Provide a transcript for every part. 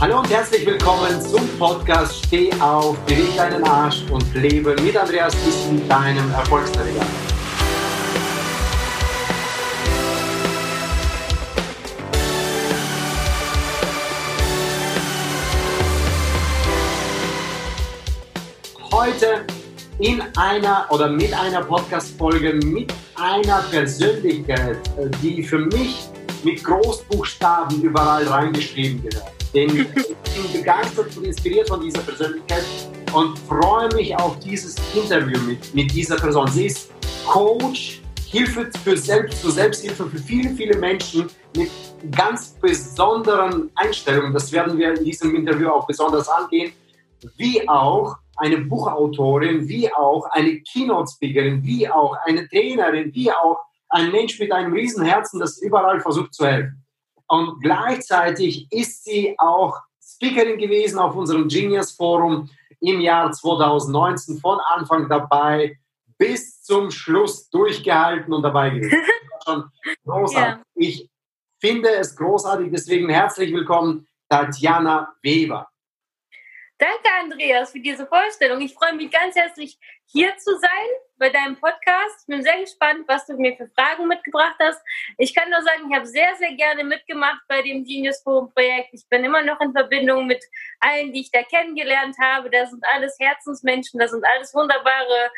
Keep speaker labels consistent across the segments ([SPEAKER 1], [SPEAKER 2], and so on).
[SPEAKER 1] Hallo und herzlich willkommen zum Podcast Steh auf, beweg deinen Arsch und lebe mit Andreas Thyssen, deinem Erfolgsträger. Heute in einer oder mit einer Podcast-Folge mit einer Persönlichkeit, die für mich mit Großbuchstaben überall reingeschrieben gehört. Denn ich bin begeistert und inspiriert von dieser Persönlichkeit und freue mich auf dieses Interview mit, mit dieser Person. Sie ist Coach, Hilfe für Selbst, zur Selbsthilfe für viele, viele Menschen mit ganz besonderen Einstellungen. Das werden wir in diesem Interview auch besonders angehen. Wie auch eine Buchautorin, wie auch eine Keynote-Speakerin, wie auch eine Trainerin, wie auch ein Mensch mit einem Riesenherzen, das überall versucht zu helfen. Und gleichzeitig ist sie auch Speakerin gewesen auf unserem Genius Forum im Jahr 2019, von Anfang dabei bis zum Schluss durchgehalten und dabei gewesen. Schon großartig. Ja. Ich finde es großartig, deswegen herzlich willkommen, Tatjana Weber.
[SPEAKER 2] Danke, Andreas, für diese Vorstellung. Ich freue mich ganz herzlich, hier zu sein bei deinem Podcast. Ich bin sehr gespannt, was du mir für Fragen mitgebracht hast. Ich kann nur sagen, ich habe sehr, sehr gerne mitgemacht bei dem Genius Forum Projekt. Ich bin immer noch in Verbindung mit allen, die ich da kennengelernt habe. Das sind alles Herzensmenschen, das sind alles wunderbare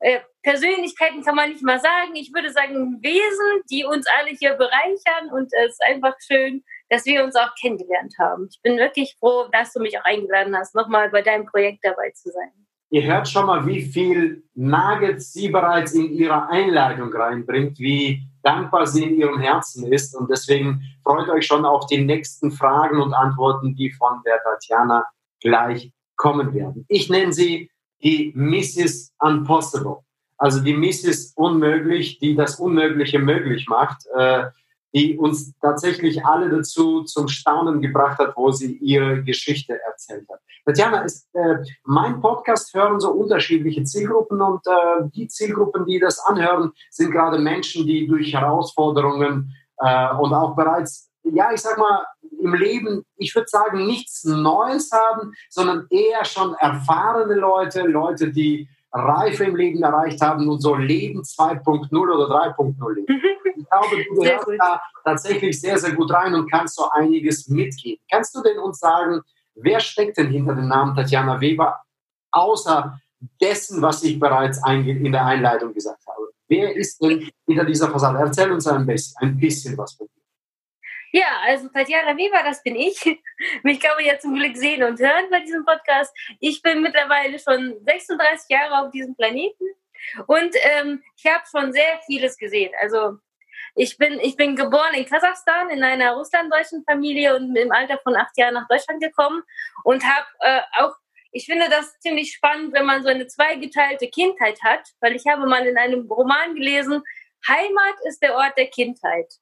[SPEAKER 2] äh, Persönlichkeiten, kann man nicht mal sagen. Ich würde sagen, Wesen, die uns alle hier bereichern und es ist einfach schön, dass wir uns auch kennengelernt haben. Ich bin wirklich froh, dass du mich auch eingeladen hast, nochmal bei deinem Projekt dabei zu sein.
[SPEAKER 1] Ihr hört schon mal, wie viel Nuggets sie bereits in ihrer Einleitung reinbringt, wie dankbar sie in ihrem Herzen ist. Und deswegen freut euch schon auf die nächsten Fragen und Antworten, die von der Tatjana gleich kommen werden. Ich nenne sie die Mrs. Impossible, also die Mrs. Unmöglich, die das Unmögliche möglich macht. Die uns tatsächlich alle dazu zum Staunen gebracht hat, wo sie ihre Geschichte erzählt hat. Tatjana, ist, äh, mein Podcast hören so unterschiedliche Zielgruppen und äh, die Zielgruppen, die das anhören, sind gerade Menschen, die durch Herausforderungen äh, und auch bereits, ja, ich sag mal, im Leben, ich würde sagen, nichts Neues haben, sondern eher schon erfahrene Leute, Leute, die Reife im Leben erreicht haben und so Leben 2.0 oder 3.0 leben. Ich glaube, du gehörst da tatsächlich sehr, sehr gut rein und kannst so einiges mitgeben. Kannst du denn uns sagen, wer steckt denn hinter dem Namen Tatjana Weber, außer dessen, was ich bereits in der Einleitung gesagt habe? Wer ist denn hinter dieser Fassade? Erzähl uns ein bisschen, ein bisschen was von dir.
[SPEAKER 2] Ja, also Tatjana Weber, das bin ich. Mich kann man ja zum Glück sehen und hören bei diesem Podcast. Ich bin mittlerweile schon 36 Jahre auf diesem Planeten und ähm, ich habe schon sehr vieles gesehen. Also ich bin, ich bin geboren in Kasachstan in einer russlanddeutschen Familie und im Alter von acht Jahren nach Deutschland gekommen und habe äh, auch ich finde das ziemlich spannend, wenn man so eine zweigeteilte Kindheit hat, weil ich habe mal in einem Roman gelesen, Heimat ist der Ort der Kindheit.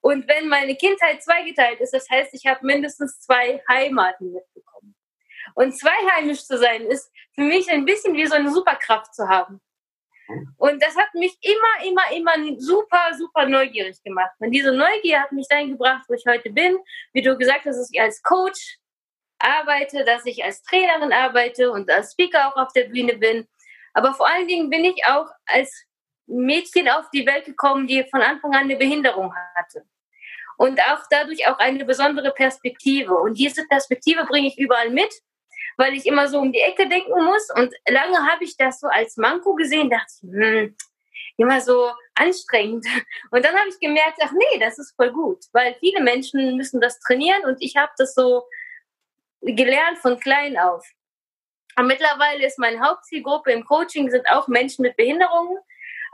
[SPEAKER 2] Und wenn meine Kindheit zweigeteilt ist, das heißt, ich habe mindestens zwei Heimaten mitbekommen. Und zweiheimisch zu sein, ist für mich ein bisschen wie so eine Superkraft zu haben. Und das hat mich immer, immer, immer super, super neugierig gemacht. Und diese Neugier hat mich dahin gebracht, wo ich heute bin. Wie du gesagt hast, dass ich als Coach arbeite, dass ich als Trainerin arbeite und als Speaker auch auf der Bühne bin. Aber vor allen Dingen bin ich auch als Mädchen auf die Welt gekommen, die von Anfang an eine Behinderung hatte. Und auch dadurch auch eine besondere Perspektive. Und diese Perspektive bringe ich überall mit, weil ich immer so um die Ecke denken muss. Und lange habe ich das so als Manko gesehen, dachte ich, hm, immer so anstrengend. Und dann habe ich gemerkt, ach nee, das ist voll gut, weil viele Menschen müssen das trainieren und ich habe das so gelernt von klein auf. Und mittlerweile ist meine Hauptzielgruppe im Coaching sind auch Menschen mit Behinderungen.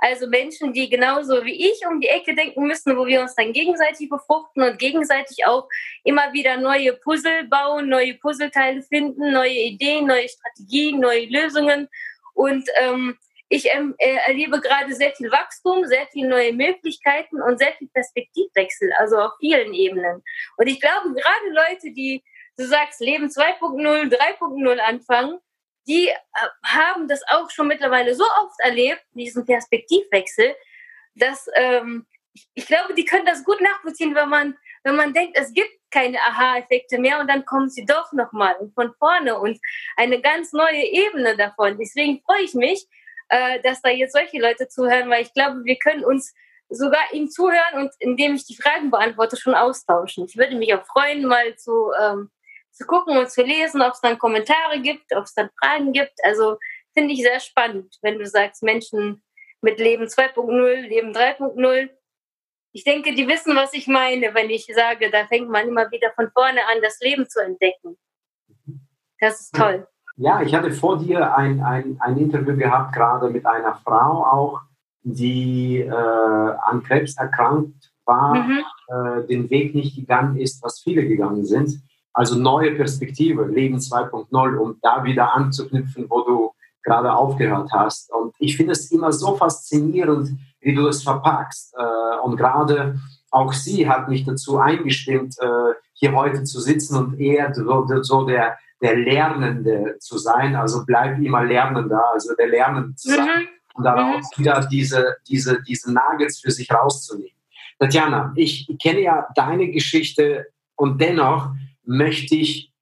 [SPEAKER 2] Also Menschen, die genauso wie ich um die Ecke denken müssen, wo wir uns dann gegenseitig befruchten und gegenseitig auch immer wieder neue Puzzle bauen, neue Puzzleteile finden, neue Ideen, neue Strategien, neue Lösungen. Und ähm, ich ähm, äh, erlebe gerade sehr viel Wachstum, sehr viele neue Möglichkeiten und sehr viel Perspektivwechsel, also auf vielen Ebenen. Und ich glaube, gerade Leute, die, du sagst, Leben 2.0, 3.0 anfangen, die äh, haben das auch schon mittlerweile so oft erlebt, diesen Perspektivwechsel, dass ähm, ich, glaube, die können das gut nachvollziehen, wenn man, wenn man denkt, es gibt keine Aha-Effekte mehr und dann kommen sie doch nochmal von vorne und eine ganz neue Ebene davon. Deswegen freue ich mich, äh, dass da jetzt solche Leute zuhören, weil ich glaube, wir können uns sogar ihm zuhören und indem ich die Fragen beantworte, schon austauschen. Ich würde mich auch freuen, mal zu, ähm, zu gucken und zu lesen, ob es dann Kommentare gibt, ob es dann Fragen gibt. Also finde ich sehr spannend, wenn du sagst, Menschen mit Leben 2.0, Leben 3.0. Ich denke, die wissen, was ich meine, wenn ich sage, da fängt man immer wieder von vorne an, das Leben zu entdecken. Das ist toll.
[SPEAKER 1] Ja, ich hatte vor dir ein, ein, ein Interview gehabt, gerade mit einer Frau auch, die äh, an Krebs erkrankt war, mhm. äh, den Weg nicht gegangen ist, was viele gegangen sind. Also neue Perspektive, Leben 2.0, um da wieder anzuknüpfen, wo du gerade aufgehört hast. Und ich finde es immer so faszinierend, wie du es verpackst. Äh, und gerade auch sie hat mich dazu eingestimmt, äh, hier heute zu sitzen und eher so, so der, der Lernende zu sein. Also bleib immer Lernender, also der Lernende zu sein. Mhm und daraus mhm. wieder diese, diese, diese Nuggets für sich rauszunehmen. Tatjana, ich kenne ja deine Geschichte und dennoch möchte ich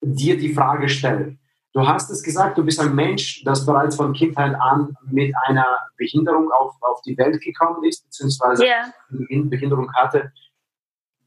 [SPEAKER 1] dir die Frage stellen. Du hast es gesagt, du bist ein Mensch, das bereits von Kindheit an mit einer Behinderung auf, auf die Welt gekommen ist, beziehungsweise yeah. eine Behinderung hatte.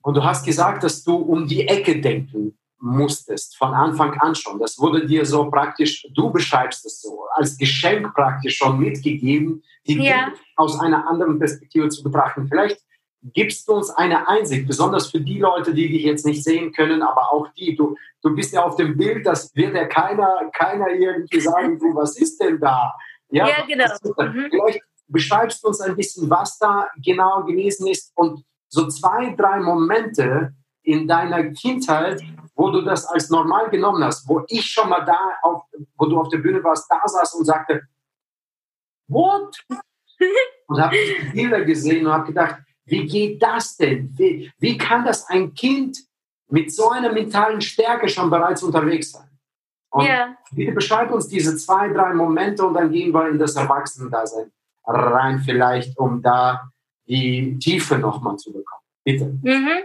[SPEAKER 1] Und du hast gesagt, dass du um die Ecke denken musstest, von Anfang an schon. Das wurde dir so praktisch, du beschreibst es so, als Geschenk praktisch schon mitgegeben, die. Dinge aus einer anderen Perspektive zu betrachten. Vielleicht gibst du uns eine Einsicht, besonders für die Leute, die dich jetzt nicht sehen können, aber auch die, du, du bist ja auf dem Bild, das wird ja keiner, keiner irgendwie sagen, du, was ist denn da?
[SPEAKER 2] Ja, ja genau.
[SPEAKER 1] Mhm. Vielleicht beschreibst du uns ein bisschen, was da genau gewesen ist und so zwei, drei Momente in deiner Kindheit, wo du das als normal genommen hast, wo ich schon mal da, auf, wo du auf der Bühne warst, da saß und sagte, what? und habe Bilder gesehen und habe gedacht, wie geht das denn? Wie, wie kann das ein Kind mit so einer mentalen Stärke schon bereits unterwegs sein? Und yeah. bitte beschreib uns diese zwei, drei Momente und dann gehen wir in das Erwachsenendasein rein, vielleicht, um da die Tiefe nochmal zu bekommen. Bitte.
[SPEAKER 2] Mhm.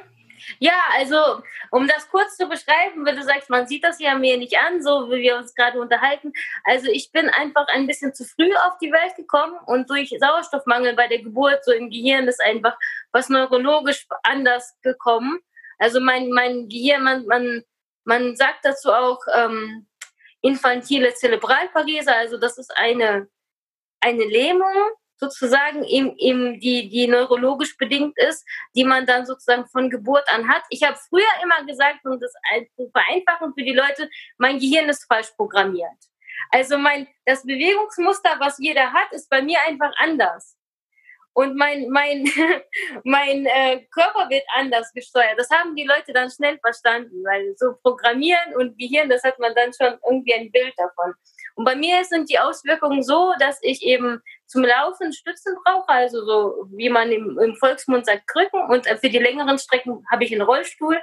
[SPEAKER 2] Ja, also um das kurz zu beschreiben, wenn du sagst, man sieht das ja mir nicht an, so wie wir uns gerade unterhalten. Also ich bin einfach ein bisschen zu früh auf die Welt gekommen und durch Sauerstoffmangel bei der Geburt so im Gehirn ist einfach was neurologisch anders gekommen. Also mein, mein Gehirn, man, man, man sagt dazu auch ähm, infantile Zerebralparese, also das ist eine, eine Lähmung sozusagen eben, eben die, die neurologisch bedingt ist, die man dann sozusagen von Geburt an hat. Ich habe früher immer gesagt, und das vereinfachen für die Leute, mein Gehirn ist falsch programmiert. Also mein, das Bewegungsmuster, was jeder hat, ist bei mir einfach anders. Und mein, mein, mein äh, Körper wird anders gesteuert. Das haben die Leute dann schnell verstanden, weil so Programmieren und Gehirn, das hat man dann schon irgendwie ein Bild davon. Und bei mir sind die Auswirkungen so, dass ich eben zum Laufen Stützen brauche, also so wie man im, im Volksmund sagt, Krücken. Und für die längeren Strecken habe ich einen Rollstuhl.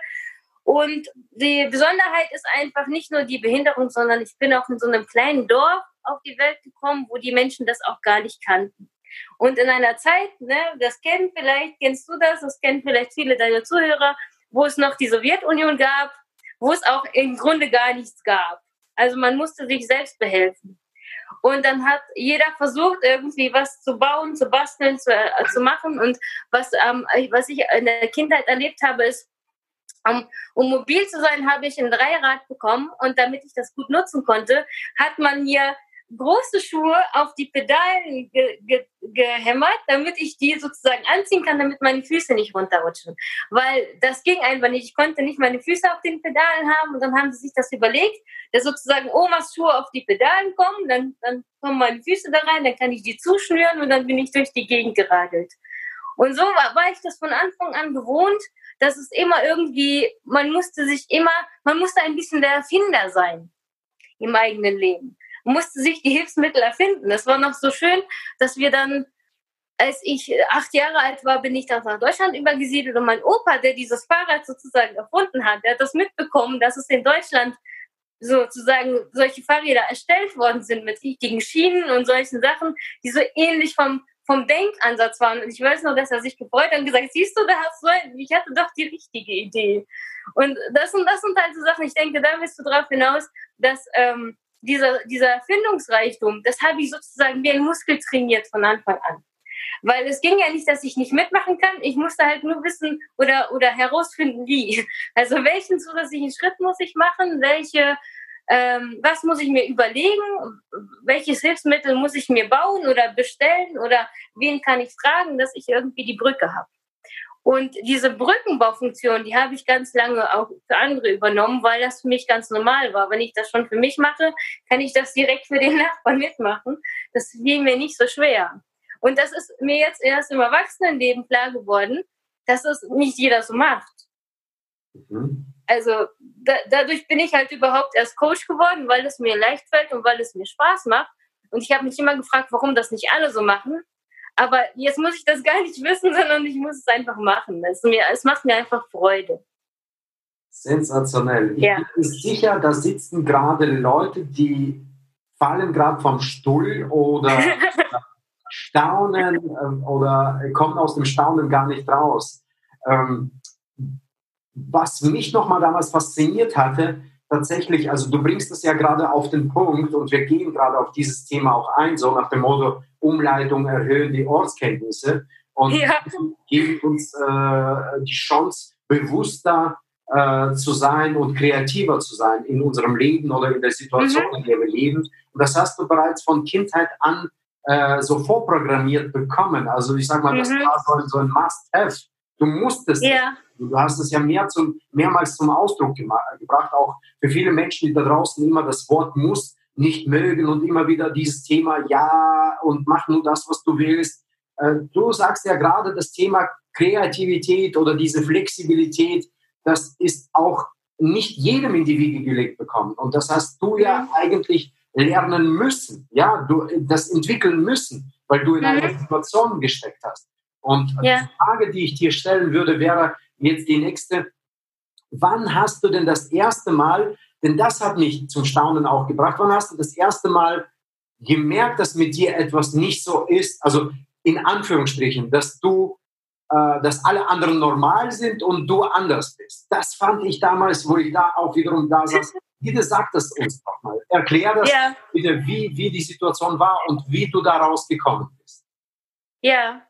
[SPEAKER 2] Und die Besonderheit ist einfach nicht nur die Behinderung, sondern ich bin auch in so einem kleinen Dorf auf die Welt gekommen, wo die Menschen das auch gar nicht kannten. Und in einer Zeit, ne, das kennen vielleicht, kennst du das, das kennen vielleicht viele deiner Zuhörer, wo es noch die Sowjetunion gab, wo es auch im Grunde gar nichts gab. Also man musste sich selbst behelfen. Und dann hat jeder versucht, irgendwie was zu bauen, zu basteln, zu, äh, zu machen. Und was, ähm, was ich in der Kindheit erlebt habe, ist, um, um mobil zu sein, habe ich ein Dreirad bekommen. Und damit ich das gut nutzen konnte, hat man mir große Schuhe auf die Pedalen ge ge gehämmert, damit ich die sozusagen anziehen kann, damit meine Füße nicht runterrutschen. Weil das ging einfach nicht. Ich konnte nicht meine Füße auf den Pedalen haben und dann haben sie sich das überlegt, dass sozusagen Omas Schuhe auf die Pedalen kommen, dann, dann kommen meine Füße da rein, dann kann ich die zuschnüren und dann bin ich durch die Gegend geradelt. Und so war, war ich das von Anfang an gewohnt, dass es immer irgendwie, man musste sich immer, man musste ein bisschen der Erfinder sein im eigenen Leben musste sich die Hilfsmittel erfinden. Das war noch so schön, dass wir dann, als ich acht Jahre alt war, bin ich dann nach Deutschland übergesiedelt und mein Opa, der dieses Fahrrad sozusagen erfunden hat, der hat das mitbekommen, dass es in Deutschland sozusagen solche Fahrräder erstellt worden sind mit richtigen Schienen und solchen Sachen, die so ähnlich vom, vom Denkansatz waren. Und ich weiß noch, dass er sich gefreut hat und gesagt, siehst du, da hast du, ich hatte doch die richtige Idee. Und das und das sind halt so Sachen, ich denke, da bist du drauf hinaus, dass ähm, dieser, dieser Erfindungsreichtum, das habe ich sozusagen wie ein Muskel trainiert von Anfang an. Weil es ging ja nicht, dass ich nicht mitmachen kann. Ich musste halt nur wissen oder, oder herausfinden, wie. Also welchen zusätzlichen Schritt muss ich machen? Welche, ähm, was muss ich mir überlegen? Welches Hilfsmittel muss ich mir bauen oder bestellen? Oder wen kann ich fragen, dass ich irgendwie die Brücke habe? Und diese Brückenbaufunktion, die habe ich ganz lange auch für andere übernommen, weil das für mich ganz normal war. Wenn ich das schon für mich mache, kann ich das direkt für den Nachbarn mitmachen. Das fiel mir nicht so schwer. Und das ist mir jetzt erst im Erwachsenenleben klar geworden, dass es nicht jeder so macht. Mhm. Also da, dadurch bin ich halt überhaupt erst Coach geworden, weil es mir leicht fällt und weil es mir Spaß macht. Und ich habe mich immer gefragt, warum das nicht alle so machen. Aber jetzt muss ich das gar nicht wissen, sondern ich muss es einfach machen. Es, mir, es macht mir einfach Freude.
[SPEAKER 1] Sensationell. Ich ja. bin sicher, da sitzen gerade Leute, die fallen gerade vom Stuhl oder staunen ähm, oder kommen aus dem Staunen gar nicht raus. Ähm, was mich nochmal damals fasziniert hatte, tatsächlich, also du bringst es ja gerade auf den Punkt und wir gehen gerade auf dieses Thema auch ein, so nach dem Motto, Umleitung erhöhen die Ortskenntnisse und ja. geben uns äh, die Chance, bewusster äh, zu sein und kreativer zu sein in unserem Leben oder in der Situation, mhm. in der wir leben. Und das hast du bereits von Kindheit an äh, so vorprogrammiert bekommen. Also ich sage mal, mhm. das war so ein Must-Have. Du musstest. Ja. Du hast es ja mehr zum, mehrmals zum Ausdruck gebracht, auch für viele Menschen, die da draußen immer das Wort muss nicht mögen und immer wieder dieses Thema ja und mach nur das, was du willst. Äh, du sagst ja gerade das Thema Kreativität oder diese Flexibilität, das ist auch nicht jedem in die Wiege gelegt bekommen. Und das hast du ja mhm. eigentlich lernen müssen, ja, du das entwickeln müssen, weil du in einer mhm. Situation gesteckt hast. Und ja. die Frage, die ich dir stellen würde, wäre jetzt die nächste. Wann hast du denn das erste Mal, denn das hat mich zum Staunen auch gebracht, wann hast du das erste Mal gemerkt, dass mit dir etwas nicht so ist, also in Anführungsstrichen, dass du, äh, dass alle anderen normal sind und du anders bist. Das fand ich damals, wo ich da auch wiederum da saß, bitte sag das uns doch mal. Erklär das ja. bitte, wie, wie die Situation war und wie du daraus gekommen bist.
[SPEAKER 2] Ja,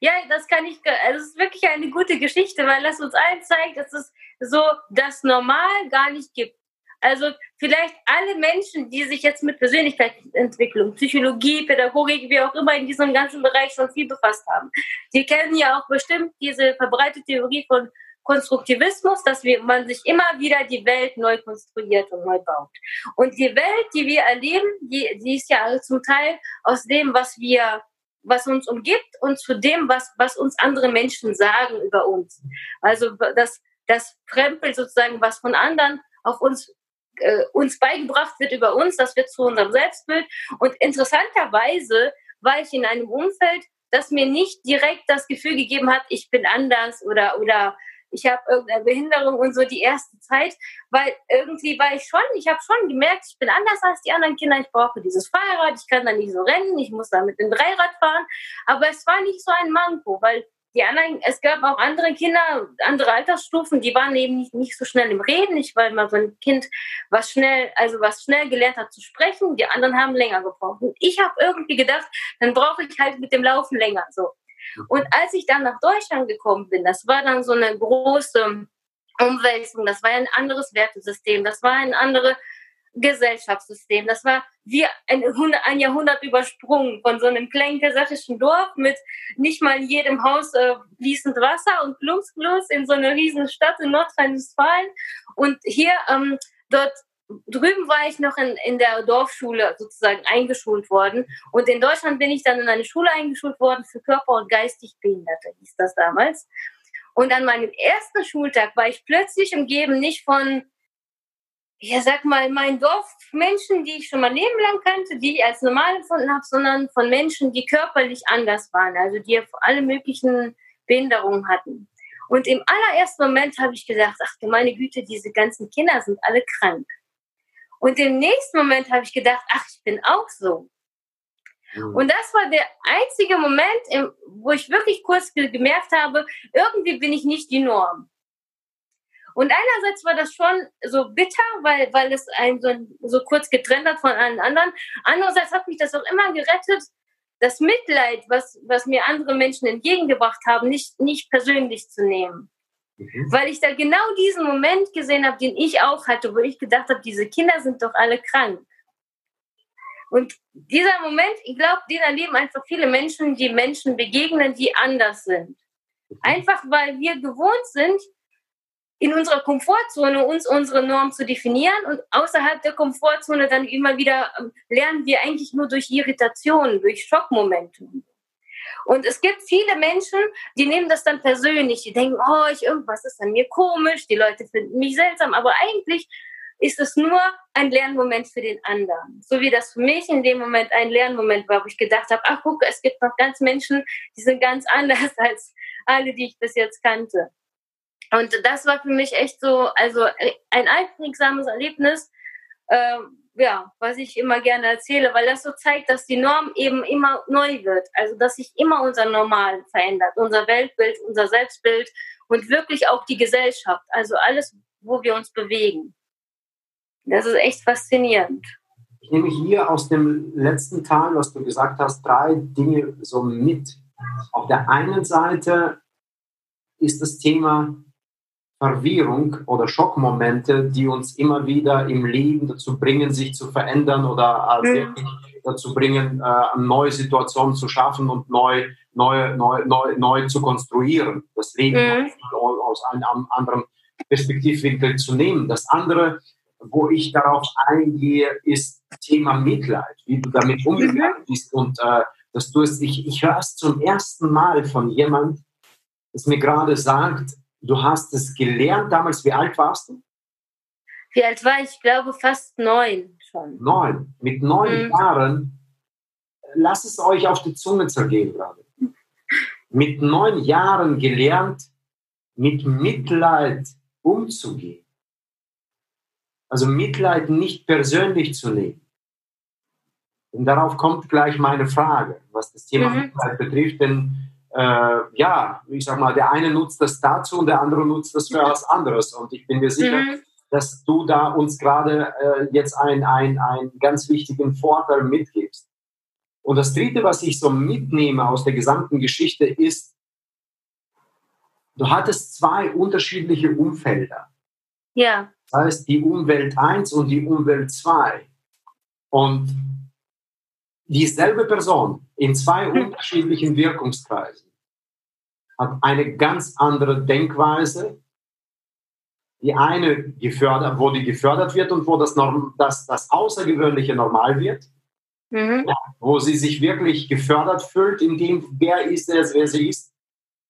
[SPEAKER 2] ja, das kann ich, also es ist wirklich eine gute Geschichte, weil das uns allen zeigt, dass es so das Normal gar nicht gibt. Also vielleicht alle Menschen, die sich jetzt mit Persönlichkeitsentwicklung, Psychologie, Pädagogik, wie auch immer in diesem ganzen Bereich schon viel befasst haben, die kennen ja auch bestimmt diese verbreitete Theorie von Konstruktivismus, dass wir, man sich immer wieder die Welt neu konstruiert und neu baut. Und die Welt, die wir erleben, die, die ist ja zum Teil aus dem, was wir was uns umgibt und zu dem, was, was uns andere Menschen sagen über uns. Also das, das Fremdbild sozusagen, was von anderen auf uns äh, uns beigebracht wird über uns, das wird zu unserem Selbstbild. Und interessanterweise war ich in einem Umfeld, das mir nicht direkt das Gefühl gegeben hat, ich bin anders oder, oder ich habe irgendeine Behinderung und so die erste Zeit, weil irgendwie war ich schon, ich habe schon gemerkt, ich bin anders als die anderen Kinder, ich brauche dieses Fahrrad, ich kann da nicht so rennen, ich muss da mit dem Dreirad fahren, aber es war nicht so ein Manko, weil die anderen, es gab auch andere Kinder, andere Altersstufen, die waren eben nicht, nicht so schnell im Reden. Ich war immer so ein Kind, was schnell, also was schnell gelernt hat zu sprechen. Die anderen haben länger gebraucht. Und ich habe irgendwie gedacht, dann brauche ich halt mit dem Laufen länger. So. Und als ich dann nach Deutschland gekommen bin, das war dann so eine große Umwälzung, das war ein anderes Wertesystem, das war ein anderes Gesellschaftssystem. Das war wie ein, ein Jahrhundert übersprungen von so einem kleinen kasachischen Dorf mit nicht mal in jedem Haus äh, fließend Wasser und Plumpsklus in so einer riesen Stadt in Nordrhein-Westfalen. Und hier, ähm, dort drüben war ich noch in, in der Dorfschule sozusagen eingeschult worden. Und in Deutschland bin ich dann in eine Schule eingeschult worden für Körper- und geistig Behinderte, hieß das damals. Und an meinem ersten Schultag war ich plötzlich umgeben nicht von ja, sag mal, mein Dorfmenschen, die ich schon mein Leben lang kannte, die ich als normal empfunden habe, sondern von Menschen, die körperlich anders waren, also die alle möglichen Behinderungen hatten. Und im allerersten Moment habe ich gedacht, ach du meine Güte, diese ganzen Kinder sind alle krank. Und im nächsten Moment habe ich gedacht, ach, ich bin auch so. Mhm. Und das war der einzige Moment, wo ich wirklich kurz gemerkt habe, irgendwie bin ich nicht die Norm. Und einerseits war das schon so bitter, weil, weil es einen so, so kurz getrennt hat von allen anderen. Andererseits hat mich das auch immer gerettet, das Mitleid, was, was mir andere Menschen entgegengebracht haben, nicht, nicht persönlich zu nehmen. Mhm. Weil ich da genau diesen Moment gesehen habe, den ich auch hatte, wo ich gedacht habe, diese Kinder sind doch alle krank. Und dieser Moment, ich glaube, den erleben einfach viele Menschen, die Menschen begegnen, die anders sind. Mhm. Einfach weil wir gewohnt sind, in unserer Komfortzone uns unsere Norm zu definieren und außerhalb der Komfortzone dann immer wieder ähm, lernen wir eigentlich nur durch Irritationen, durch Schockmomente. Und es gibt viele Menschen, die nehmen das dann persönlich, die denken, oh, ich, irgendwas ist an mir komisch, die Leute finden mich seltsam, aber eigentlich ist es nur ein Lernmoment für den anderen. So wie das für mich in dem Moment ein Lernmoment war, wo ich gedacht habe, ach guck, es gibt noch ganz Menschen, die sind ganz anders als alle, die ich bis jetzt kannte. Und das war für mich echt so, also äh, ein einprägsames Erlebnis, äh, ja, was ich immer gerne erzähle, weil das so zeigt, dass die Norm eben immer neu wird. Also, dass sich immer unser Normal verändert, unser Weltbild, unser Selbstbild und wirklich auch die Gesellschaft. Also alles, wo wir uns bewegen. Das ist echt faszinierend.
[SPEAKER 1] Ich nehme hier aus dem letzten Teil, was du gesagt hast, drei Dinge so mit. Auf der einen Seite ist das Thema Verwirrung oder Schockmomente, die uns immer wieder im Leben dazu bringen, sich zu verändern oder mhm. dazu bringen, äh, neue Situationen zu schaffen und neu, neu, neu, neu, neu zu konstruieren, das Leben mhm. aus einem anderen Perspektivwinkel zu nehmen. Das andere, wo ich darauf eingehe, ist Thema Mitleid, wie du damit umgegangen mhm. bist und äh, dass du es, ich, ich höre es zum ersten Mal von jemand, das mir gerade sagt, Du hast es gelernt damals. Wie alt warst du?
[SPEAKER 2] Wie alt war ich? Ich glaube fast neun schon.
[SPEAKER 1] Neun. Mit neun mhm. Jahren, lass es euch auf die Zunge zergehen gerade. Mit neun Jahren gelernt, mit Mitleid umzugehen. Also Mitleid nicht persönlich zu nehmen. Und darauf kommt gleich meine Frage, was das Thema mhm. Mitleid betrifft, denn äh, ja, ich sag mal, der eine nutzt das dazu und der andere nutzt das für was anderes. Und ich bin mir sicher, mhm. dass du da uns gerade äh, jetzt einen ein ganz wichtigen Vorteil mitgibst. Und das Dritte, was ich so mitnehme aus der gesamten Geschichte, ist, du hattest zwei unterschiedliche Umfelder.
[SPEAKER 2] Ja.
[SPEAKER 1] Das heißt, die Umwelt 1 und die Umwelt 2. Und dieselbe Person in zwei unterschiedlichen Wirkungskreisen hat eine ganz andere Denkweise. Die eine gefördert, wo die gefördert wird und wo das, Norm, das, das Außergewöhnliche normal wird. Mhm. Ja, wo sie sich wirklich gefördert fühlt, in dem, wer ist es, wer sie ist.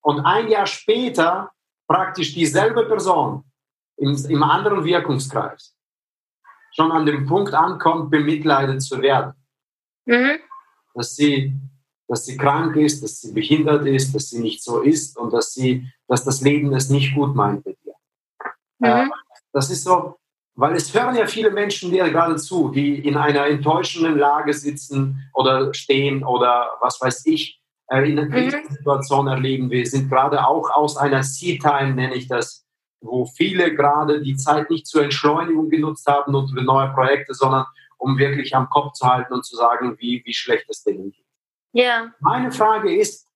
[SPEAKER 1] Und ein Jahr später praktisch dieselbe Person im, im anderen Wirkungskreis schon an dem Punkt ankommt, bemitleidet zu werden. Mhm. Dass, sie, dass sie krank ist, dass sie behindert ist, dass sie nicht so ist und dass, sie, dass das Leben es nicht gut meint mit ihr. Mhm. Äh, das ist so, weil es hören ja viele Menschen dir gerade zu, die in einer enttäuschenden Lage sitzen oder stehen oder was weiß ich, äh, in einer mhm. Situation erleben. Wir sind gerade auch aus einer Sea-Time, nenne ich das, wo viele gerade die Zeit nicht zur Entschleunigung genutzt haben und für neue Projekte, sondern um wirklich am Kopf zu halten und zu sagen, wie, wie schlecht es denen geht.
[SPEAKER 2] Ja.
[SPEAKER 1] Meine Frage ist,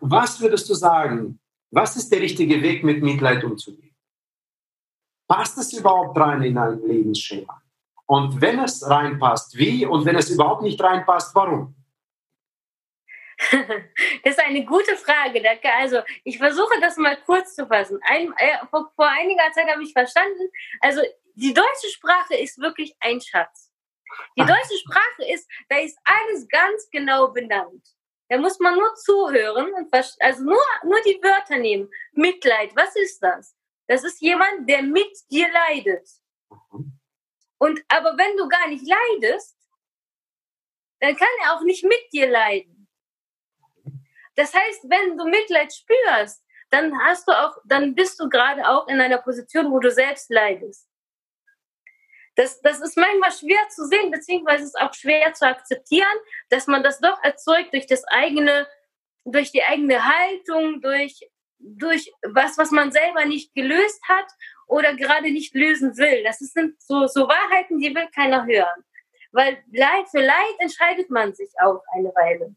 [SPEAKER 1] was würdest du sagen, was ist der richtige Weg, mit Mitleid umzugehen? Passt es überhaupt rein in ein Lebensschema? Und wenn es reinpasst, wie? Und wenn es überhaupt nicht reinpasst, warum?
[SPEAKER 2] Das ist eine gute Frage. Also ich versuche das mal kurz zu fassen. Ein, äh, vor, vor, einiger Zeit habe ich verstanden, also die deutsche Sprache ist wirklich ein Schatz. Die deutsche Sprache ist, da ist alles ganz genau benannt. Da muss man nur zuhören und also nur, nur die Wörter nehmen. Mitleid, was ist das? Das ist jemand, der mit dir leidet. Und aber wenn du gar nicht leidest, dann kann er auch nicht mit dir leiden. Das heißt, wenn du Mitleid spürst, dann hast du auch, dann bist du gerade auch in einer Position, wo du selbst leidest. Das, das ist manchmal schwer zu sehen, beziehungsweise ist auch schwer zu akzeptieren, dass man das doch erzeugt durch das eigene, durch die eigene Haltung, durch, durch was, was man selber nicht gelöst hat oder gerade nicht lösen will. Das sind so, so Wahrheiten, die will keiner hören. Weil Leid für Leid entscheidet man sich auch eine Weile.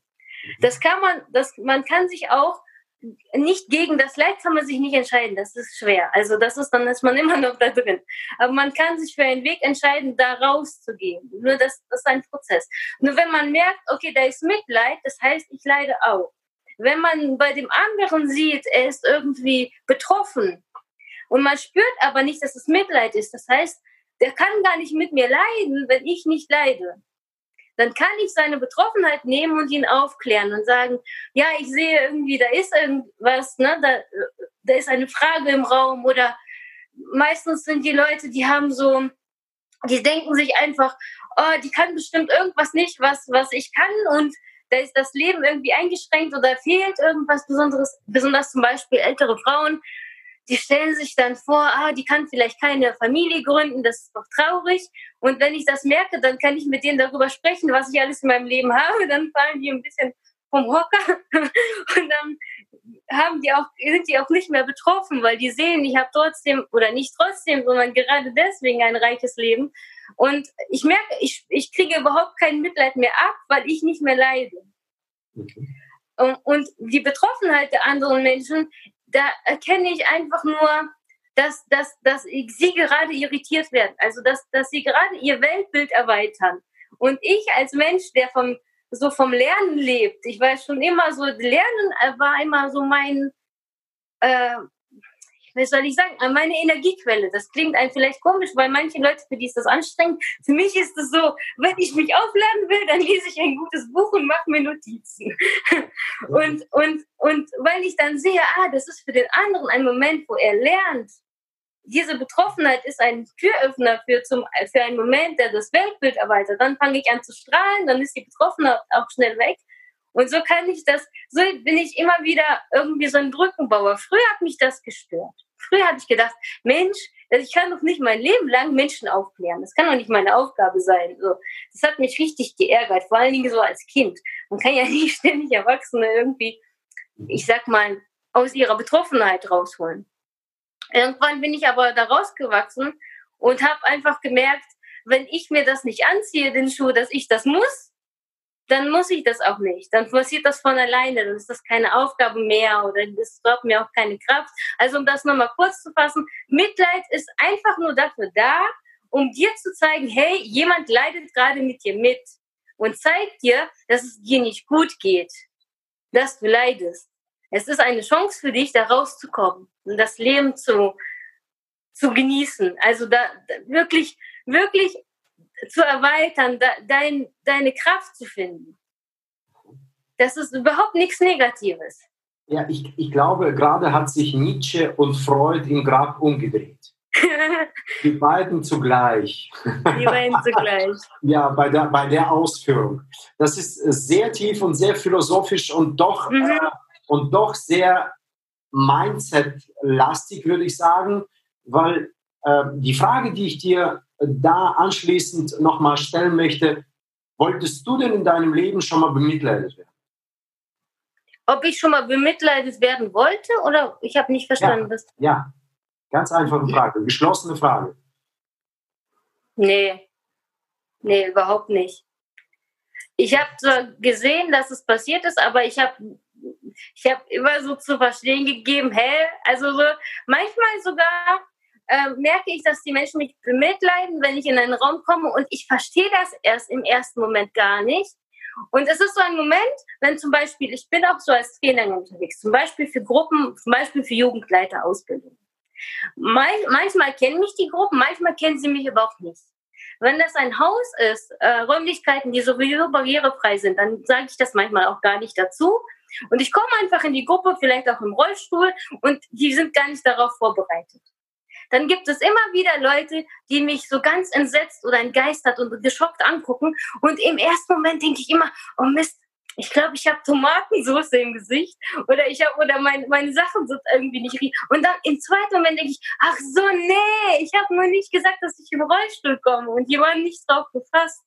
[SPEAKER 2] Das kann man, das, man kann sich auch nicht gegen das Leid kann man sich nicht entscheiden, das ist schwer. Also das ist, dann ist man immer noch da drin. Aber man kann sich für einen Weg entscheiden, da rauszugehen. Nur das, das ist ein Prozess. Nur wenn man merkt, okay, da ist Mitleid, das heißt, ich leide auch. Wenn man bei dem anderen sieht, er ist irgendwie betroffen und man spürt aber nicht, dass es Mitleid ist, das heißt, der kann gar nicht mit mir leiden, wenn ich nicht leide dann kann ich seine Betroffenheit nehmen und ihn aufklären und sagen, ja, ich sehe irgendwie, da ist irgendwas, ne, da, da ist eine Frage im Raum oder meistens sind die Leute, die haben so, die denken sich einfach, oh, die kann bestimmt irgendwas nicht, was, was ich kann und da ist das Leben irgendwie eingeschränkt oder fehlt irgendwas Besonderes, besonders zum Beispiel ältere Frauen, die stellen sich dann vor, ah, die kann vielleicht keine Familie gründen, das ist doch traurig. Und wenn ich das merke, dann kann ich mit denen darüber sprechen, was ich alles in meinem Leben habe. Dann fallen die ein bisschen vom Hocker und dann haben die auch, sind die auch nicht mehr betroffen, weil die sehen, ich habe trotzdem oder nicht trotzdem, sondern gerade deswegen ein reiches Leben. Und ich merke, ich, ich kriege überhaupt kein Mitleid mehr ab, weil ich nicht mehr leide. Okay. Und, und die Betroffenheit der anderen Menschen da erkenne ich einfach nur, dass, dass, dass sie gerade irritiert werden, also dass, dass sie gerade ihr Weltbild erweitern. Und ich als Mensch, der vom, so vom Lernen lebt, ich weiß schon immer so, Lernen war immer so mein, äh, wie soll ich sagen, meine Energiequelle. Das klingt einem vielleicht komisch, weil manche Leute, für die ist das anstrengend. Für mich ist es so, wenn ich mich aufladen will, dann lese ich ein gutes Buch und mache mir Notizen. und, und, und weil ich dann sehe, ah, das ist für den anderen ein Moment, wo er lernt. Diese Betroffenheit ist ein Türöffner für, zum, für einen Moment, der das Weltbild erweitert. Dann fange ich an zu strahlen, dann ist die Betroffenheit auch schnell weg. Und so kann ich das, so bin ich immer wieder irgendwie so ein Brückenbauer. Früher hat mich das gestört. Früher habe ich gedacht, Mensch, ich kann doch nicht mein Leben lang Menschen aufklären. Das kann doch nicht meine Aufgabe sein. So, das hat mich richtig geärgert, vor allen Dingen so als Kind. Man kann ja nicht ständig Erwachsene irgendwie, ich sag mal, aus ihrer Betroffenheit rausholen. Irgendwann bin ich aber da rausgewachsen und habe einfach gemerkt, wenn ich mir das nicht anziehe, den Schuh, dass ich das muss, dann muss ich das auch nicht. Dann passiert das von alleine. Dann ist das keine Aufgabe mehr oder das braucht mir auch keine Kraft. Also um das nochmal kurz zu fassen, Mitleid ist einfach nur dafür da, um dir zu zeigen, hey, jemand leidet gerade mit dir mit und zeigt dir, dass es dir nicht gut geht, dass du leidest. Es ist eine Chance für dich, da rauszukommen und das Leben zu, zu genießen. Also da, da wirklich, wirklich zu erweitern, dein, deine Kraft zu finden. Das ist überhaupt nichts Negatives.
[SPEAKER 1] Ja, ich, ich glaube, gerade hat sich Nietzsche und Freud im Grab umgedreht. Die beiden zugleich.
[SPEAKER 2] Die beiden zugleich.
[SPEAKER 1] ja, bei der, bei der Ausführung. Das ist sehr tief und sehr philosophisch und doch, mhm. äh, und doch sehr Mindset-lastig, würde ich sagen, weil äh, die Frage, die ich dir da anschließend nochmal stellen möchte, wolltest du denn in deinem Leben schon mal bemitleidet werden?
[SPEAKER 2] Ob ich schon mal bemitleidet werden wollte oder ich habe nicht verstanden,
[SPEAKER 1] ja,
[SPEAKER 2] was.
[SPEAKER 1] Ja, ganz einfache Frage, geschlossene Frage.
[SPEAKER 2] Nee, nee, überhaupt nicht. Ich habe zwar gesehen, dass es passiert ist, aber ich habe ich hab immer so zu verstehen gegeben, hä? Also so, manchmal sogar äh, merke ich, dass die Menschen mich bemitleiden, wenn ich in einen Raum komme und ich verstehe das erst im ersten Moment gar nicht. Und es ist so ein Moment, wenn zum Beispiel, ich bin auch so als Trainerin unterwegs, zum Beispiel für Gruppen, zum Beispiel für Jugendleiterausbildung. manchmal kennen mich die Gruppen, manchmal kennen sie mich aber auch nicht. Wenn das ein Haus ist, äh, Räumlichkeiten, die sowieso barrierefrei sind, dann sage ich das manchmal auch gar nicht dazu. Und ich komme einfach in die Gruppe, vielleicht auch im Rollstuhl, und die sind gar nicht darauf vorbereitet dann gibt es immer wieder Leute, die mich so ganz entsetzt oder entgeistert und geschockt angucken. Und im ersten Moment denke ich immer, oh Mist, ich glaube, ich habe Tomatensauce im Gesicht oder ich habe oder mein, meine Sachen sind irgendwie nicht riechen. Und dann im zweiten Moment denke ich, ach so, nee, ich habe nur nicht gesagt, dass ich den Rollstuhl komme und jemand nicht drauf gefasst.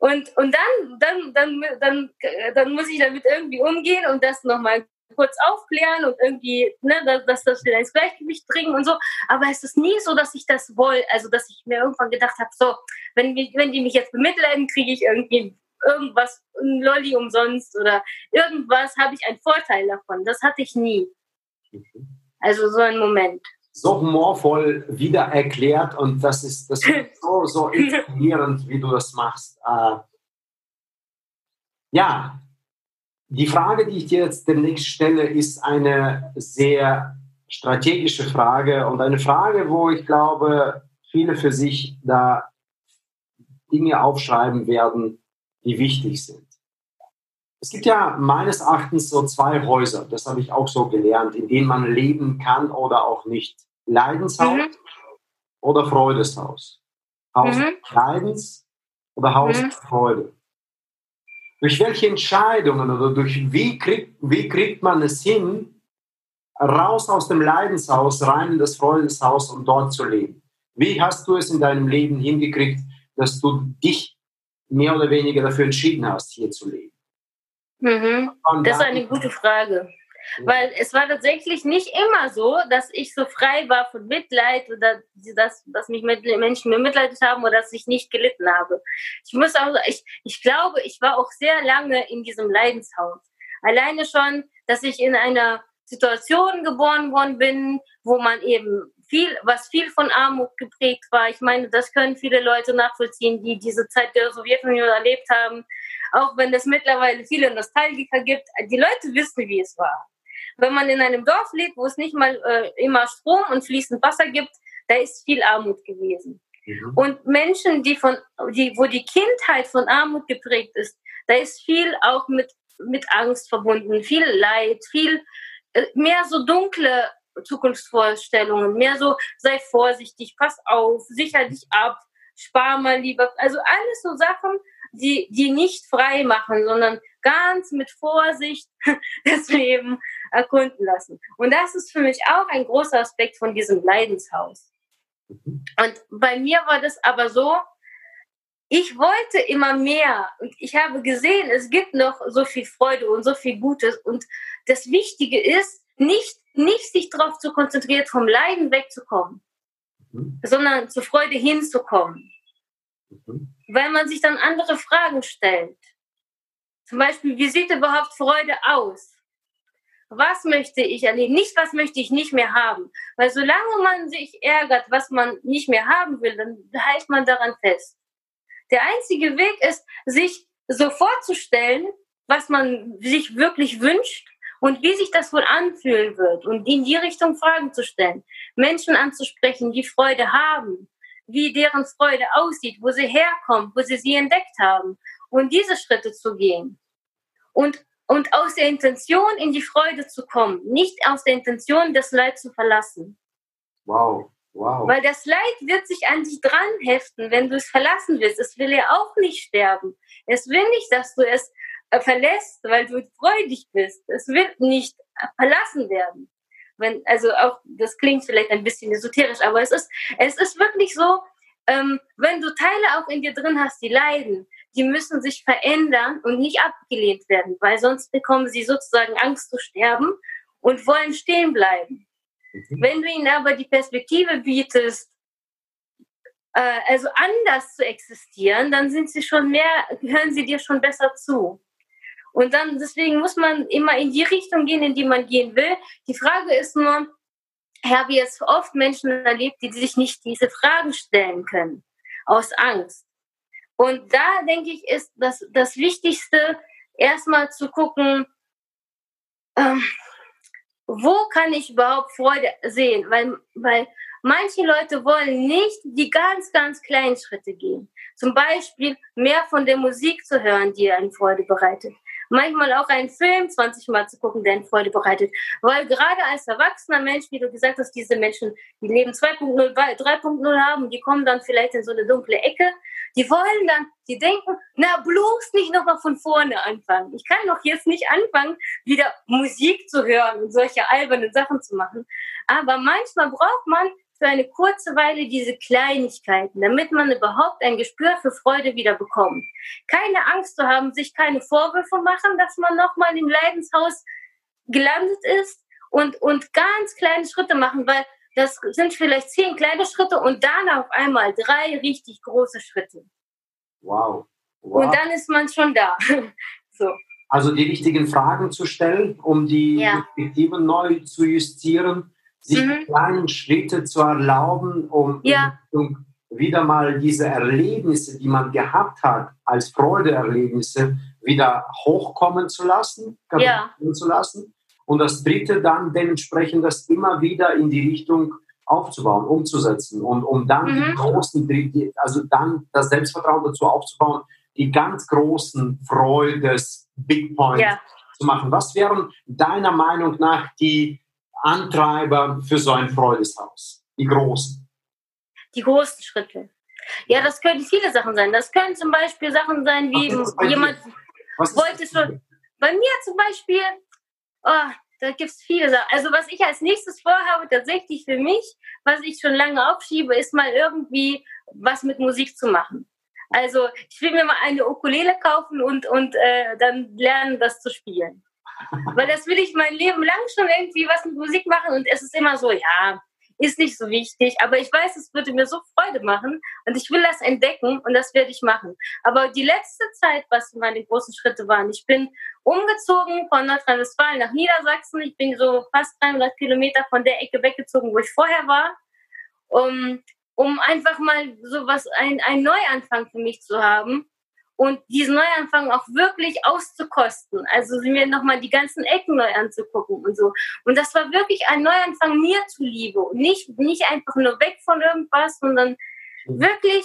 [SPEAKER 2] Und, und dann, dann, dann, dann, dann muss ich damit irgendwie umgehen und das nochmal kurz aufklären und irgendwie, ne, dass, dass das wieder ins Gleichgewicht bringen und so. Aber es ist nie so, dass ich das wollte, also dass ich mir irgendwann gedacht habe, so, wenn, wenn die mich jetzt bemitleiden, kriege ich irgendwie irgendwas, ein Lolli umsonst oder irgendwas, habe ich einen Vorteil davon. Das hatte ich nie. Also so ein Moment.
[SPEAKER 1] So humorvoll wieder erklärt und das ist, das ist so, so inspirierend, wie du das machst. Äh, ja, die Frage, die ich dir jetzt demnächst stelle, ist eine sehr strategische Frage und eine Frage, wo ich glaube, viele für sich da Dinge aufschreiben werden, die wichtig sind. Es gibt ja meines Erachtens so zwei Häuser, das habe ich auch so gelernt, in denen man leben kann oder auch nicht. Leidenshaus mhm. oder Freudeshaus. Haus mhm. Leidens oder Haus mhm. Freude. Durch welche Entscheidungen oder durch wie kriegt, wie kriegt man es hin, raus aus dem Leidenshaus, rein in das Freudeshaus und dort zu leben? Wie hast du es in deinem Leben hingekriegt, dass du dich mehr oder weniger dafür entschieden hast, hier zu leben?
[SPEAKER 2] Mhm. Das ist eine gute Frage. Weil es war tatsächlich nicht immer so, dass ich so frei war von Mitleid oder dass, dass mich Menschen mir mitleidet haben oder dass ich nicht gelitten habe. Ich muss auch, ich, ich glaube, ich war auch sehr lange in diesem Leidenshaus. Alleine schon, dass ich in einer Situation geboren worden bin, wo man eben viel, was viel von Armut geprägt war. Ich meine, das können viele Leute nachvollziehen, die diese Zeit der Sowjetunion erlebt haben. Auch wenn es mittlerweile viele Nostalgiker gibt, die Leute wissen, wie es war. Wenn man in einem Dorf lebt, wo es nicht mal äh, immer Strom und fließend Wasser gibt, da ist viel Armut gewesen. Mhm. Und Menschen, die von, die, wo die Kindheit von Armut geprägt ist, da ist viel auch mit, mit Angst verbunden, viel Leid, viel äh, mehr so dunkle Zukunftsvorstellungen, mehr so, sei vorsichtig, pass auf, sicher dich ab, spar mal lieber. Also alles so Sachen, die, die nicht frei machen, sondern ganz mit Vorsicht das Leben erkunden lassen. Und das ist für mich auch ein großer Aspekt von diesem Leidenshaus. Und bei mir war das aber so, ich wollte immer mehr und ich habe gesehen, es gibt noch so viel Freude und so viel Gutes. Und das Wichtige ist, nicht nicht sich darauf zu konzentrieren, vom Leiden wegzukommen, mhm. sondern zur Freude hinzukommen. Mhm. Weil man sich dann andere Fragen stellt. Zum Beispiel, wie sieht überhaupt Freude aus? Was möchte ich erleben? Nicht, was möchte ich nicht mehr haben. Weil solange man sich ärgert, was man nicht mehr haben will, dann hält man daran fest. Der einzige Weg ist, sich so vorzustellen, was man sich wirklich wünscht und wie sich das wohl anfühlen wird und in die Richtung Fragen zu stellen, Menschen anzusprechen, die Freude haben, wie deren Freude aussieht, wo sie herkommt, wo sie sie entdeckt haben und diese Schritte zu gehen und und aus der Intention in die Freude zu kommen, nicht aus der Intention das Leid zu verlassen.
[SPEAKER 1] Wow. Wow.
[SPEAKER 2] Weil das Leid wird sich an dich dran heften, wenn du es verlassen willst. Es will ja auch nicht sterben. Es will nicht, dass du es äh, verlässt, weil du freudig bist. Es wird nicht verlassen werden. Wenn, also auch, das klingt vielleicht ein bisschen esoterisch, aber es ist, es ist wirklich so, ähm, wenn du Teile auch in dir drin hast, die leiden, die müssen sich verändern und nicht abgelehnt werden, weil sonst bekommen sie sozusagen Angst zu sterben und wollen stehen bleiben. Mhm. Wenn du ihnen aber die Perspektive bietest, äh, also anders zu existieren, dann sind sie schon mehr, hören sie dir schon besser zu. Und dann, deswegen muss man immer in die Richtung gehen, in die man gehen will. Die Frage ist nur, ich habe jetzt oft Menschen erlebt, die sich nicht diese Fragen stellen können, aus Angst. Und da denke ich, ist das, das Wichtigste, erstmal zu gucken, ähm, wo kann ich überhaupt Freude sehen? Weil, weil manche Leute wollen nicht die ganz, ganz kleinen Schritte gehen. Zum Beispiel mehr von der Musik zu hören, die einen Freude bereitet manchmal auch einen Film 20 Mal zu gucken, der ihnen Freude bereitet. Weil gerade als erwachsener Mensch, wie du gesagt hast, diese Menschen, die Leben 2.0, 3.0 haben, die kommen dann vielleicht in so eine dunkle Ecke, Die wollen dann, die denken, na bloß nicht nochmal von vorne anfangen. Ich kann doch jetzt nicht anfangen, wieder Musik zu hören und solche albernen Sachen zu machen. Aber manchmal braucht man für eine kurze Weile diese Kleinigkeiten, damit man überhaupt ein Gespür für Freude wieder bekommt. Keine Angst zu haben, sich keine Vorwürfe machen, dass man nochmal im Leidenshaus gelandet ist und, und ganz kleine Schritte machen, weil das sind vielleicht zehn kleine Schritte und dann auf einmal drei richtig große Schritte.
[SPEAKER 1] Wow.
[SPEAKER 2] wow. Und dann ist man schon da. so.
[SPEAKER 1] Also die richtigen Fragen zu stellen, um die ja. Perspektiven neu zu justieren, sich mhm. kleine Schritte zu erlauben, um, ja. um wieder mal diese Erlebnisse, die man gehabt hat, als Freudeerlebnisse, wieder hochkommen zu lassen,
[SPEAKER 2] ja.
[SPEAKER 1] zu lassen und das dritte dann dementsprechend das immer wieder in die Richtung aufzubauen, umzusetzen und um dann mhm. die großen, also dann das Selbstvertrauen dazu aufzubauen, die ganz großen Freudes, Big Points ja. zu machen. Was wären deiner Meinung nach die Antreiber für so ein Freudeshaus? Die großen?
[SPEAKER 2] Die großen Schritte. Ja, das können viele Sachen sein. Das können zum Beispiel Sachen sein, wie jemand wollte schon. Bei mir zum Beispiel oh, da gibt es viele Sachen. Also was ich als nächstes vorhabe, tatsächlich für mich, was ich schon lange aufschiebe, ist mal irgendwie was mit Musik zu machen. Also ich will mir mal eine Ukulele kaufen und, und äh, dann lernen, das zu spielen. Weil das will ich mein Leben lang schon irgendwie was mit Musik machen und es ist immer so, ja, ist nicht so wichtig, aber ich weiß, es würde mir so Freude machen und ich will das entdecken und das werde ich machen. Aber die letzte Zeit, was meine großen Schritte waren, ich bin umgezogen von Nordrhein-Westfalen nach Niedersachsen. Ich bin so fast 300 Kilometer von der Ecke weggezogen, wo ich vorher war, um, um einfach mal so was, ein, ein Neuanfang für mich zu haben und diesen Neuanfang auch wirklich auszukosten. Also mir nochmal die ganzen Ecken neu anzugucken und so. Und das war wirklich ein Neuanfang mir zuliebe und nicht, nicht einfach nur weg von irgendwas, sondern wirklich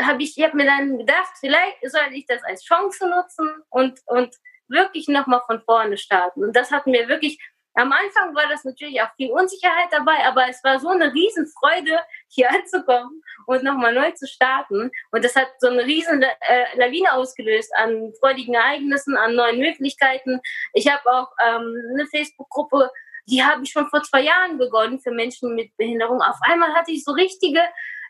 [SPEAKER 2] habe ich, ich habe mir dann gedacht, vielleicht soll ich das als Chance nutzen und, und wirklich nochmal von vorne starten. Und das hat mir wirklich am Anfang war das natürlich auch viel Unsicherheit dabei, aber es war so eine Riesenfreude, hier anzukommen und nochmal neu zu starten. Und das hat so eine riesen äh, Lawine ausgelöst an freudigen Ereignissen, an neuen Möglichkeiten. Ich habe auch ähm, eine Facebook-Gruppe, die habe ich schon vor zwei Jahren begonnen für Menschen mit Behinderung. Auf einmal hatte ich so richtige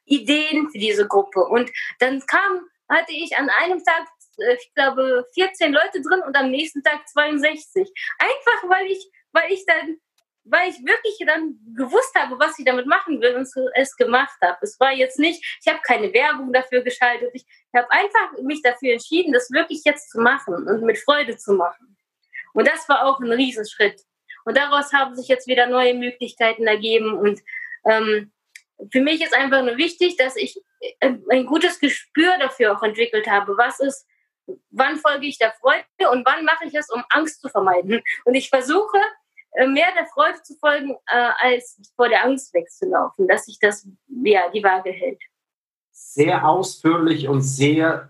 [SPEAKER 2] Ideen für diese Gruppe. Und dann kam, hatte ich an einem Tag äh, ich glaube, 14 Leute drin und am nächsten Tag 62. Einfach weil ich weil ich dann, weil ich wirklich dann gewusst habe, was ich damit machen will und es gemacht habe. Es war jetzt nicht, ich habe keine Werbung dafür geschaltet. Ich habe einfach mich dafür entschieden, das wirklich jetzt zu machen und mit Freude zu machen. Und das war auch ein Riesenschritt. Und daraus haben sich jetzt wieder neue Möglichkeiten ergeben. Und ähm, für mich ist einfach nur wichtig, dass ich ein gutes Gespür dafür auch entwickelt habe. Was ist, wann folge ich der Freude und wann mache ich es, um Angst zu vermeiden? Und ich versuche, äh, mehr der Freude zu folgen, äh, als vor der Angst wegzulaufen, dass sich das ja die Waage hält.
[SPEAKER 1] Sehr ausführlich und sehr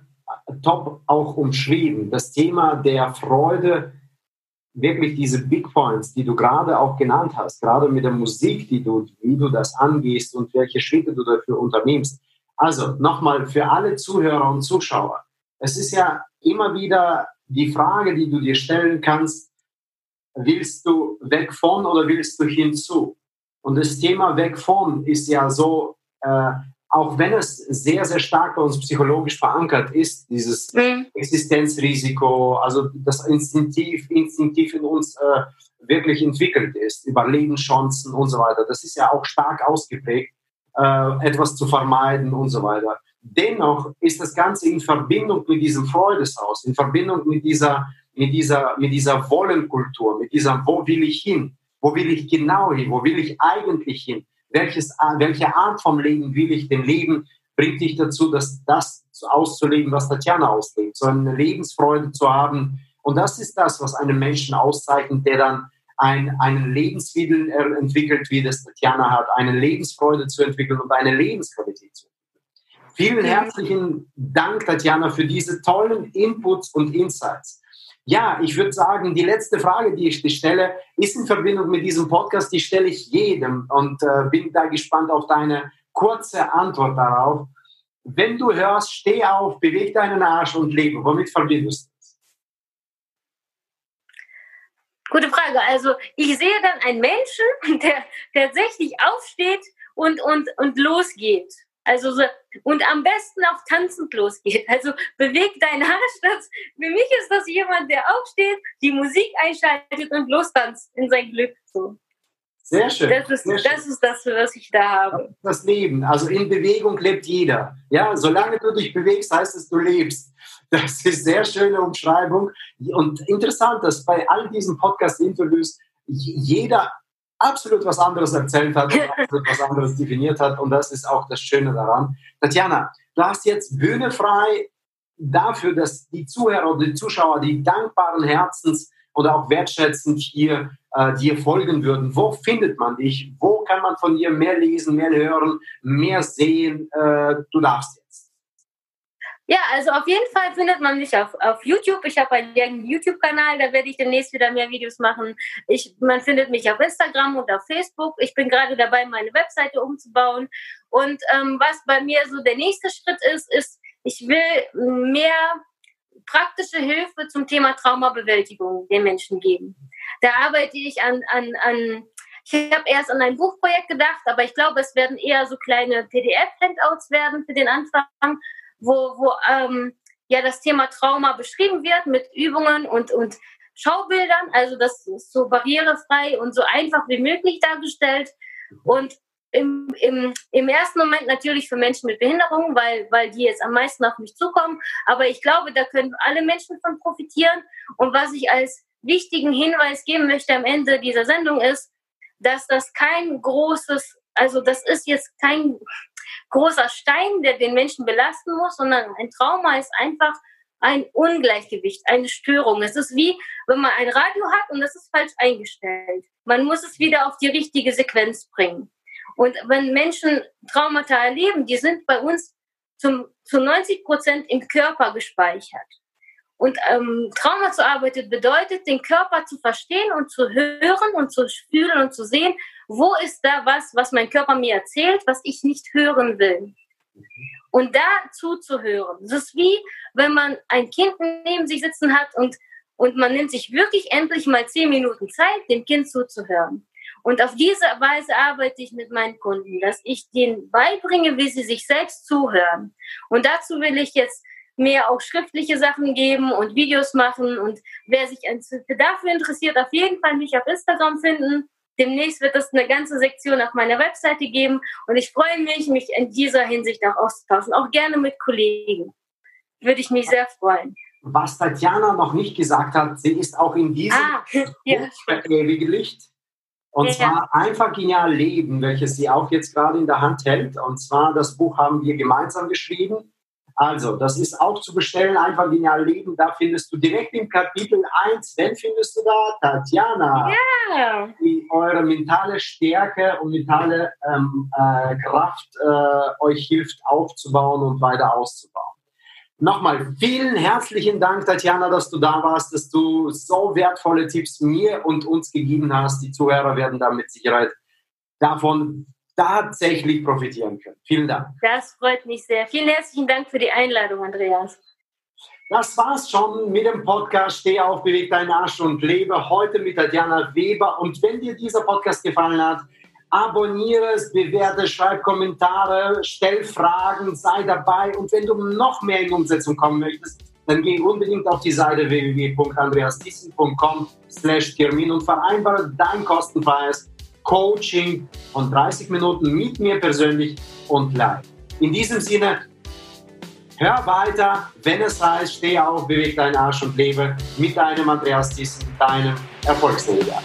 [SPEAKER 1] top auch umschrieben. Das Thema der Freude, wirklich diese Big Points, die du gerade auch genannt hast, gerade mit der Musik, die du, wie du das angehst und welche Schritte du dafür unternimmst. Also nochmal für alle Zuhörer und Zuschauer. Es ist ja immer wieder die Frage, die du dir stellen kannst, willst du weg von oder willst du hinzu? Und das Thema weg von ist ja so, äh, auch wenn es sehr, sehr stark bei uns psychologisch verankert ist, dieses mhm. Existenzrisiko, also das instinktiv, instinktiv in uns äh, wirklich entwickelt ist, Überlebenschancen und so weiter. Das ist ja auch stark ausgeprägt, äh, etwas zu vermeiden und so weiter. Dennoch ist das Ganze in Verbindung mit diesem Freudeshaus, in Verbindung mit dieser mit dieser, mit dieser Wollenkultur, mit dieser, wo will ich hin? Wo will ich genau hin? Wo will ich eigentlich hin? Welches, welche Art vom Leben will ich denn leben? Bringt dich dazu, dass das auszuleben, was Tatjana auslebt, so eine Lebensfreude zu haben. Und das ist das, was einen Menschen auszeichnet, der dann ein, einen Lebenswillen entwickelt, wie das Tatjana hat, eine Lebensfreude zu entwickeln und eine Lebensqualität zu entwickeln. Vielen herzlichen Dank, Tatjana, für diese tollen Inputs und Insights. Ja, ich würde sagen, die letzte Frage, die ich dir stelle, ist in Verbindung mit diesem Podcast, die stelle ich jedem und äh, bin da gespannt auf deine kurze Antwort darauf. wenn du hörst, steh auf, beweg deinen Arsch und lebe, womit verbindest du das?
[SPEAKER 2] Gute Frage. Also ich sehe dann einen Menschen, der tatsächlich aufsteht und, und, und losgeht. Also so, und am besten auch tanzend losgeht. Also beweg deinen Arsch. Das, für mich ist das jemand, der aufsteht, die Musik einschaltet und lostanzt in sein Glück. So.
[SPEAKER 1] Sehr schön.
[SPEAKER 2] Das ist,
[SPEAKER 1] sehr
[SPEAKER 2] das, ist das, was ich da habe.
[SPEAKER 1] Das Leben. Also in Bewegung lebt jeder. Ja, solange du dich bewegst, heißt es, du lebst. Das ist sehr schöne Umschreibung. Und interessant, dass bei all diesen Podcast-Interviews jeder absolut was anderes erzählt hat, absolut was anderes definiert hat. Und das ist auch das Schöne daran. Tatjana, du hast jetzt Bühne frei dafür, dass die Zuhörer oder die Zuschauer, die dankbaren Herzens oder auch wertschätzend hier äh, dir folgen würden, wo findet man dich? Wo kann man von dir mehr lesen, mehr hören, mehr sehen? Äh, du darfst jetzt.
[SPEAKER 2] Ja, also auf jeden Fall findet man mich auf, auf YouTube. Ich habe einen YouTube-Kanal, da werde ich demnächst wieder mehr Videos machen. Ich, man findet mich auf Instagram und auf Facebook. Ich bin gerade dabei, meine Webseite umzubauen. Und ähm, was bei mir so der nächste Schritt ist, ist, ich will mehr praktische Hilfe zum Thema Traumabewältigung den Menschen geben. Da arbeite ich an, an, an ich habe erst an ein Buchprojekt gedacht, aber ich glaube, es werden eher so kleine PDF-Handouts werden für den Anfang, wo, wo ähm, ja das Thema Trauma beschrieben wird mit Übungen und, und Schaubildern. Also das ist so barrierefrei und so einfach wie möglich dargestellt. Und im, im, im ersten Moment natürlich für Menschen mit Behinderung, weil, weil die jetzt am meisten auf mich zukommen. Aber ich glaube, da können alle Menschen von profitieren. Und was ich als wichtigen Hinweis geben möchte am Ende dieser Sendung ist, dass das kein großes, also das ist jetzt kein großer Stein, der den Menschen belasten muss, sondern ein Trauma ist einfach ein Ungleichgewicht, eine Störung. Es ist wie, wenn man ein Radio hat und das ist falsch eingestellt. Man muss es wieder auf die richtige Sequenz bringen. Und wenn Menschen Traumata erleben, die sind bei uns zum, zu 90 Prozent im Körper gespeichert. Und ähm, Trauma zu arbeiten bedeutet, den Körper zu verstehen und zu hören und zu fühlen und zu sehen, wo ist da was, was mein Körper mir erzählt, was ich nicht hören will. Und da zuzuhören. Das ist wie, wenn man ein Kind neben sich sitzen hat und, und man nimmt sich wirklich endlich mal zehn Minuten Zeit, dem Kind zuzuhören. Und auf diese Weise arbeite ich mit meinen Kunden, dass ich denen beibringe, wie sie sich selbst zuhören. Und dazu will ich jetzt mehr auch schriftliche Sachen geben und Videos machen. Und wer sich dafür interessiert, auf jeden Fall mich auf Instagram finden. Demnächst wird es eine ganze Sektion auf meiner Webseite geben. Und ich freue mich, mich in dieser Hinsicht auch auszutauschen. Auch gerne mit Kollegen. Würde ich mich sehr freuen.
[SPEAKER 1] Was Tatjana noch nicht gesagt hat, sie ist auch in diesem ah, ja. Licht. Und ja. zwar einfach genial leben, welches sie auch jetzt gerade in der Hand hält. Und zwar das Buch haben wir gemeinsam geschrieben. Also, das ist auch zu bestellen, einfach genial leben. Da findest du direkt im Kapitel 1, wen findest du da? Tatjana. Ja. Die eure mentale Stärke und mentale ähm, äh, Kraft äh, euch hilft aufzubauen und weiter auszubauen. Nochmal vielen herzlichen Dank, Tatjana, dass du da warst, dass du so wertvolle Tipps mir und uns gegeben hast. Die Zuhörer werden da mit Sicherheit davon tatsächlich profitieren können. Vielen Dank.
[SPEAKER 2] Das freut mich sehr. Vielen herzlichen Dank für die Einladung, Andreas.
[SPEAKER 1] Das war's schon mit dem Podcast Steh auf, beweg deinen Arsch und lebe heute mit Tatjana Weber. Und wenn dir dieser Podcast gefallen hat, abonniere es, bewerte, schreib Kommentare, stell Fragen, sei dabei. Und wenn du noch mehr in Umsetzung kommen möchtest, dann geh unbedingt auf die Seite www.andreasdiesen.com slash Termin und vereinbare dein kostenfreies Coaching von 30 Minuten mit mir persönlich und live. In diesem Sinne, hör weiter, wenn es heißt, steh auf, beweg deinen Arsch und lebe mit deinem Andreas Thyssen, deinem Erfolgsleader.